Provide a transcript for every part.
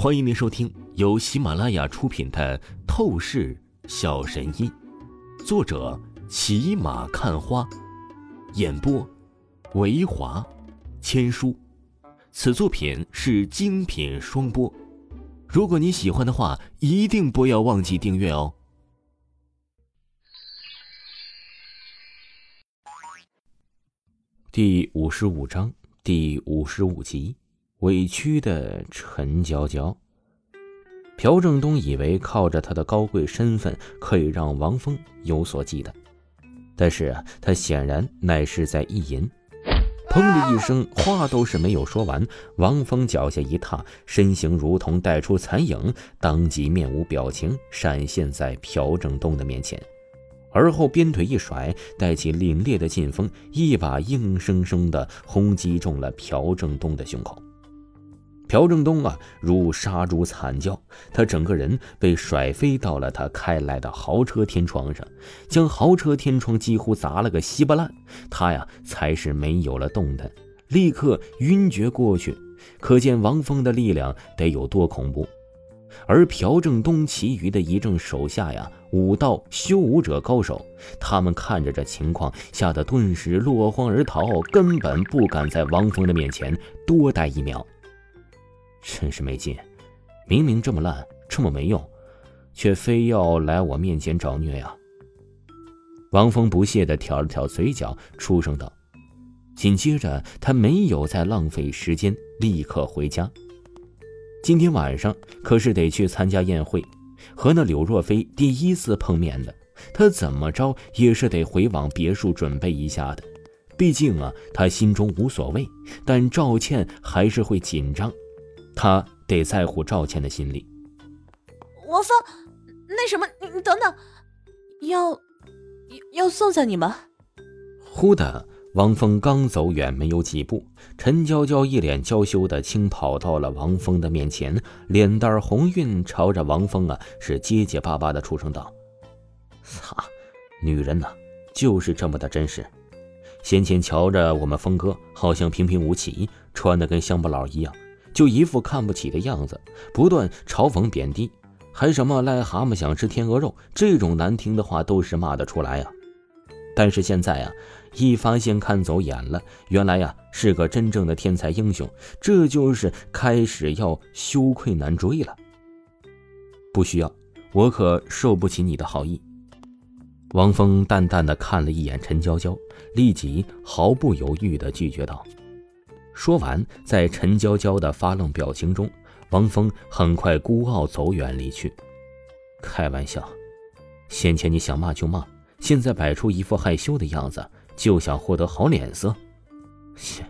欢迎您收听由喜马拉雅出品的《透视小神医》，作者骑马看花，演播维华千书。此作品是精品双播。如果你喜欢的话，一定不要忘记订阅哦。第五十五章第五十五集。委屈的陈娇娇，朴正东以为靠着他的高贵身份可以让王峰有所忌惮，但是，他显然乃是在意淫。砰的一声，话都是没有说完，王峰脚下一踏，身形如同带出残影，当即面无表情闪现在朴正东的面前，而后鞭腿一甩，带起凛冽的劲风，一把硬生生的轰击中了朴正东的胸口。朴正东啊，如杀猪惨叫，他整个人被甩飞到了他开来的豪车天窗上，将豪车天窗几乎砸了个稀巴烂。他呀，才是没有了动弹，立刻晕厥过去。可见王峰的力量得有多恐怖。而朴正东其余的一众手下呀，武道修武者高手，他们看着这情况，吓得顿时落荒而逃，根本不敢在王峰的面前多待一秒。真是没劲，明明这么烂，这么没用，却非要来我面前找虐呀！王峰不屑地挑了挑嘴角，出声道。紧接着，他没有再浪费时间，立刻回家。今天晚上可是得去参加宴会，和那柳若飞第一次碰面的，他怎么着也是得回往别墅准备一下的。毕竟啊，他心中无所谓，但赵倩还是会紧张。他得在乎赵倩的心理。王峰，那什么，你你等等，要要送下你吗？忽的，王峰刚走远没有几步，陈娇娇一脸娇羞的轻跑到了王峰的面前，脸蛋红晕，朝着王峰啊是结结巴巴的出声道：“操，女人呐，就是这么的真实。先前瞧着我们峰哥好像平平无奇，穿的跟乡巴佬一样。”就一副看不起的样子，不断嘲讽贬低，还什么癞蛤蟆想吃天鹅肉，这种难听的话都是骂得出来呀。但是现在啊，一发现看走眼了，原来呀是个真正的天才英雄，这就是开始要羞愧难追了。不需要，我可受不起你的好意。王峰淡淡的看了一眼陈娇娇，立即毫不犹豫的拒绝道。说完，在陈娇娇的发愣表情中，王峰很快孤傲走远离去。开玩笑，先前你想骂就骂，现在摆出一副害羞的样子，就想获得好脸色？切，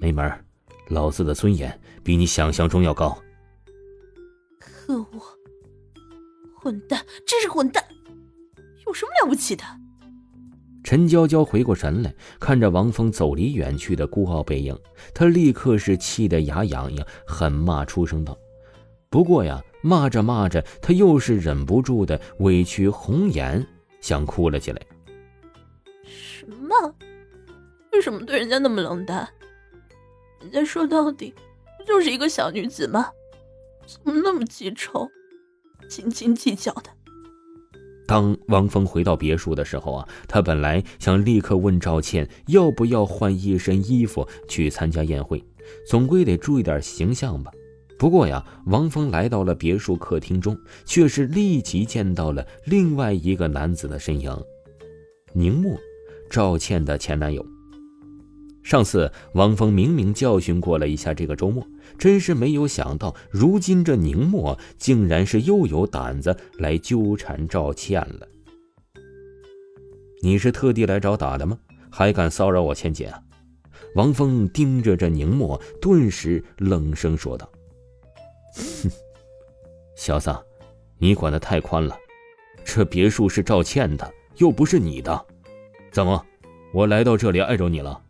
没门！老子的尊严比你想象中要高。可恶！混蛋，真是混蛋！有什么了不起的？陈娇娇回过神来，看着王峰走离远去的孤傲背影，她立刻是气得牙痒痒，狠骂出声道：“不过呀，骂着骂着，她又是忍不住的委屈红颜，想哭了起来。什么？为什么对人家那么冷淡？人家说到底不就是一个小女子吗？怎么那么记仇，斤斤计较的？”当王峰回到别墅的时候啊，他本来想立刻问赵倩要不要换一身衣服去参加宴会，总归得注意点形象吧。不过呀，王峰来到了别墅客厅中，却是立即见到了另外一个男子的身影——宁沫，赵倩的前男友。上次王峰明明教训过了一下这个周末，真是没有想到，如今这宁墨竟然是又有胆子来纠缠赵倩了。你是特地来找打的吗？还敢骚扰我倩姐啊？王峰盯着这宁墨，顿时冷声说道：“哼，小子，你管的太宽了。这别墅是赵倩的，又不是你的。怎么，我来到这里碍着你了？”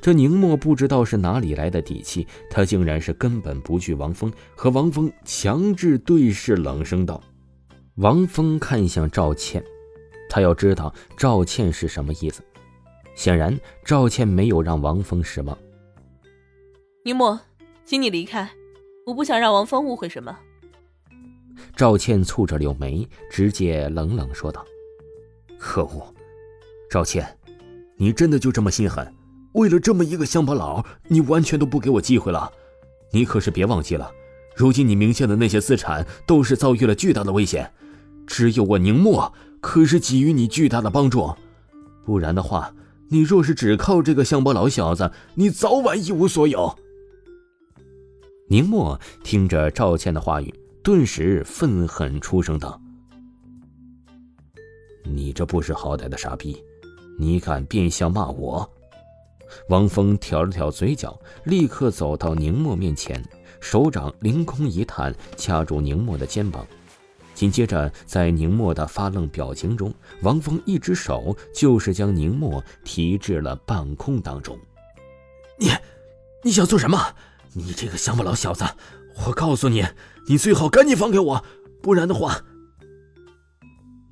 这宁墨不知道是哪里来的底气，他竟然是根本不惧王峰，和王峰强制对视，冷声道：“王峰看向赵倩，他要知道赵倩是什么意思。显然，赵倩没有让王峰失望。宁墨，请你离开，我不想让王峰误会什么。赵倩蹙着柳眉，直接冷冷说道：“可恶，赵倩，你真的就这么心狠？为了这么一个乡巴佬，你完全都不给我机会了？你可是别忘记了，如今你名下的那些资产都是遭遇了巨大的危险，只有我宁墨可是给予你巨大的帮助，不然的话，你若是只靠这个乡巴佬小子，你早晚一无所有。”宁墨听着赵倩的话语。顿时愤恨出声道：“你这不识好歹的傻逼，你敢变相骂我？”王峰挑了挑嘴角，立刻走到宁墨面前，手掌凌空一探，掐住宁墨的肩膀。紧接着，在宁墨的发愣表情中，王峰一只手就是将宁墨提至了半空当中。“你，你想做什么？你这个乡巴佬小子！我告诉你！”你最好赶紧放开我，不然的话。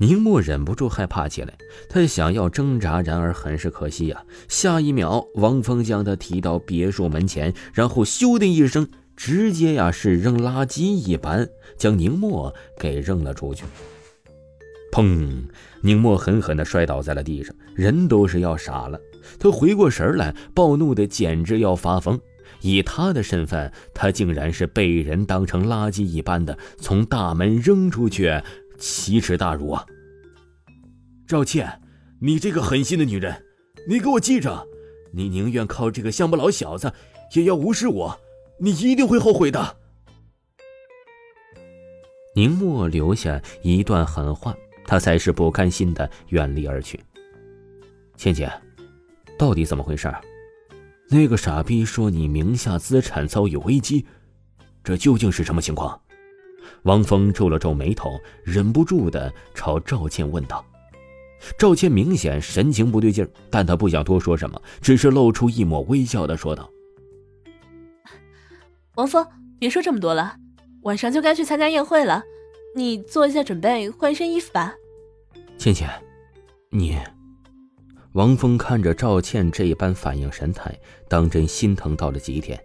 宁墨忍不住害怕起来，他想要挣扎，然而很是可惜呀。下一秒，王峰将他提到别墅门前，然后咻的一声，直接呀是扔垃圾一般，将宁墨给扔了出去。砰！宁墨狠狠地摔倒在了地上，人都是要傻了。他回过神来，暴怒的简直要发疯。以他的身份，他竟然是被人当成垃圾一般的从大门扔出去，奇耻大辱啊！赵倩，你这个狠心的女人，你给我记着，你宁愿靠这个乡巴佬小子，也要无视我，你一定会后悔的。宁墨留下一段狠话，他才是不甘心的远离而去。倩姐，到底怎么回事？那个傻逼说你名下资产遭遇危机，这究竟是什么情况？王峰皱了皱眉头，忍不住的朝赵倩问道。赵倩明显神情不对劲但她不想多说什么，只是露出一抹微笑的说道：“王峰，别说这么多了，晚上就该去参加宴会了，你做一下准备，换一身衣服吧。”倩倩，你。王峰看着赵倩这般反应神态，当真心疼到了极点。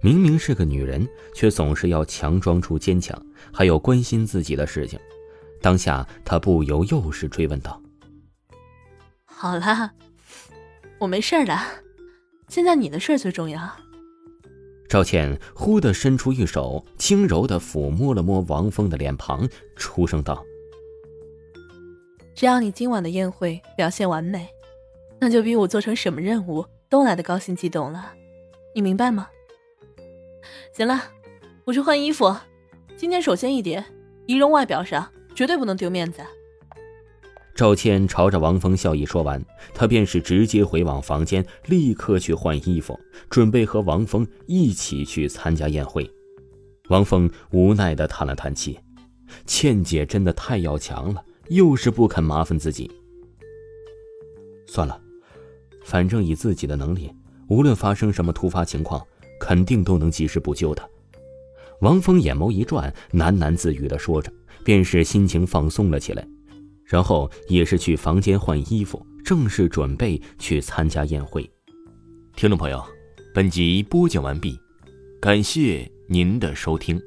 明明是个女人，却总是要强装出坚强，还有关心自己的事情。当下他不由又是追问道：“好了，我没事了，现在你的事最重要。”赵倩忽地伸出一手，轻柔地抚摸了摸王峰的脸庞，出声道：“只要你今晚的宴会表现完美。”那就比我做成什么任务都来的高兴激动了，你明白吗？行了，我去换衣服。今天首先一点，仪容外表上绝对不能丢面子。赵倩朝着王峰笑意说完，她便是直接回往房间，立刻去换衣服，准备和王峰一起去参加宴会。王峰无奈的叹了叹气，倩姐真的太要强了，又是不肯麻烦自己。算了。反正以自己的能力，无论发生什么突发情况，肯定都能及时补救的。王峰眼眸一转，喃喃自语的说着，便是心情放松了起来，然后也是去房间换衣服，正式准备去参加宴会。听众朋友，本集播讲完毕，感谢您的收听。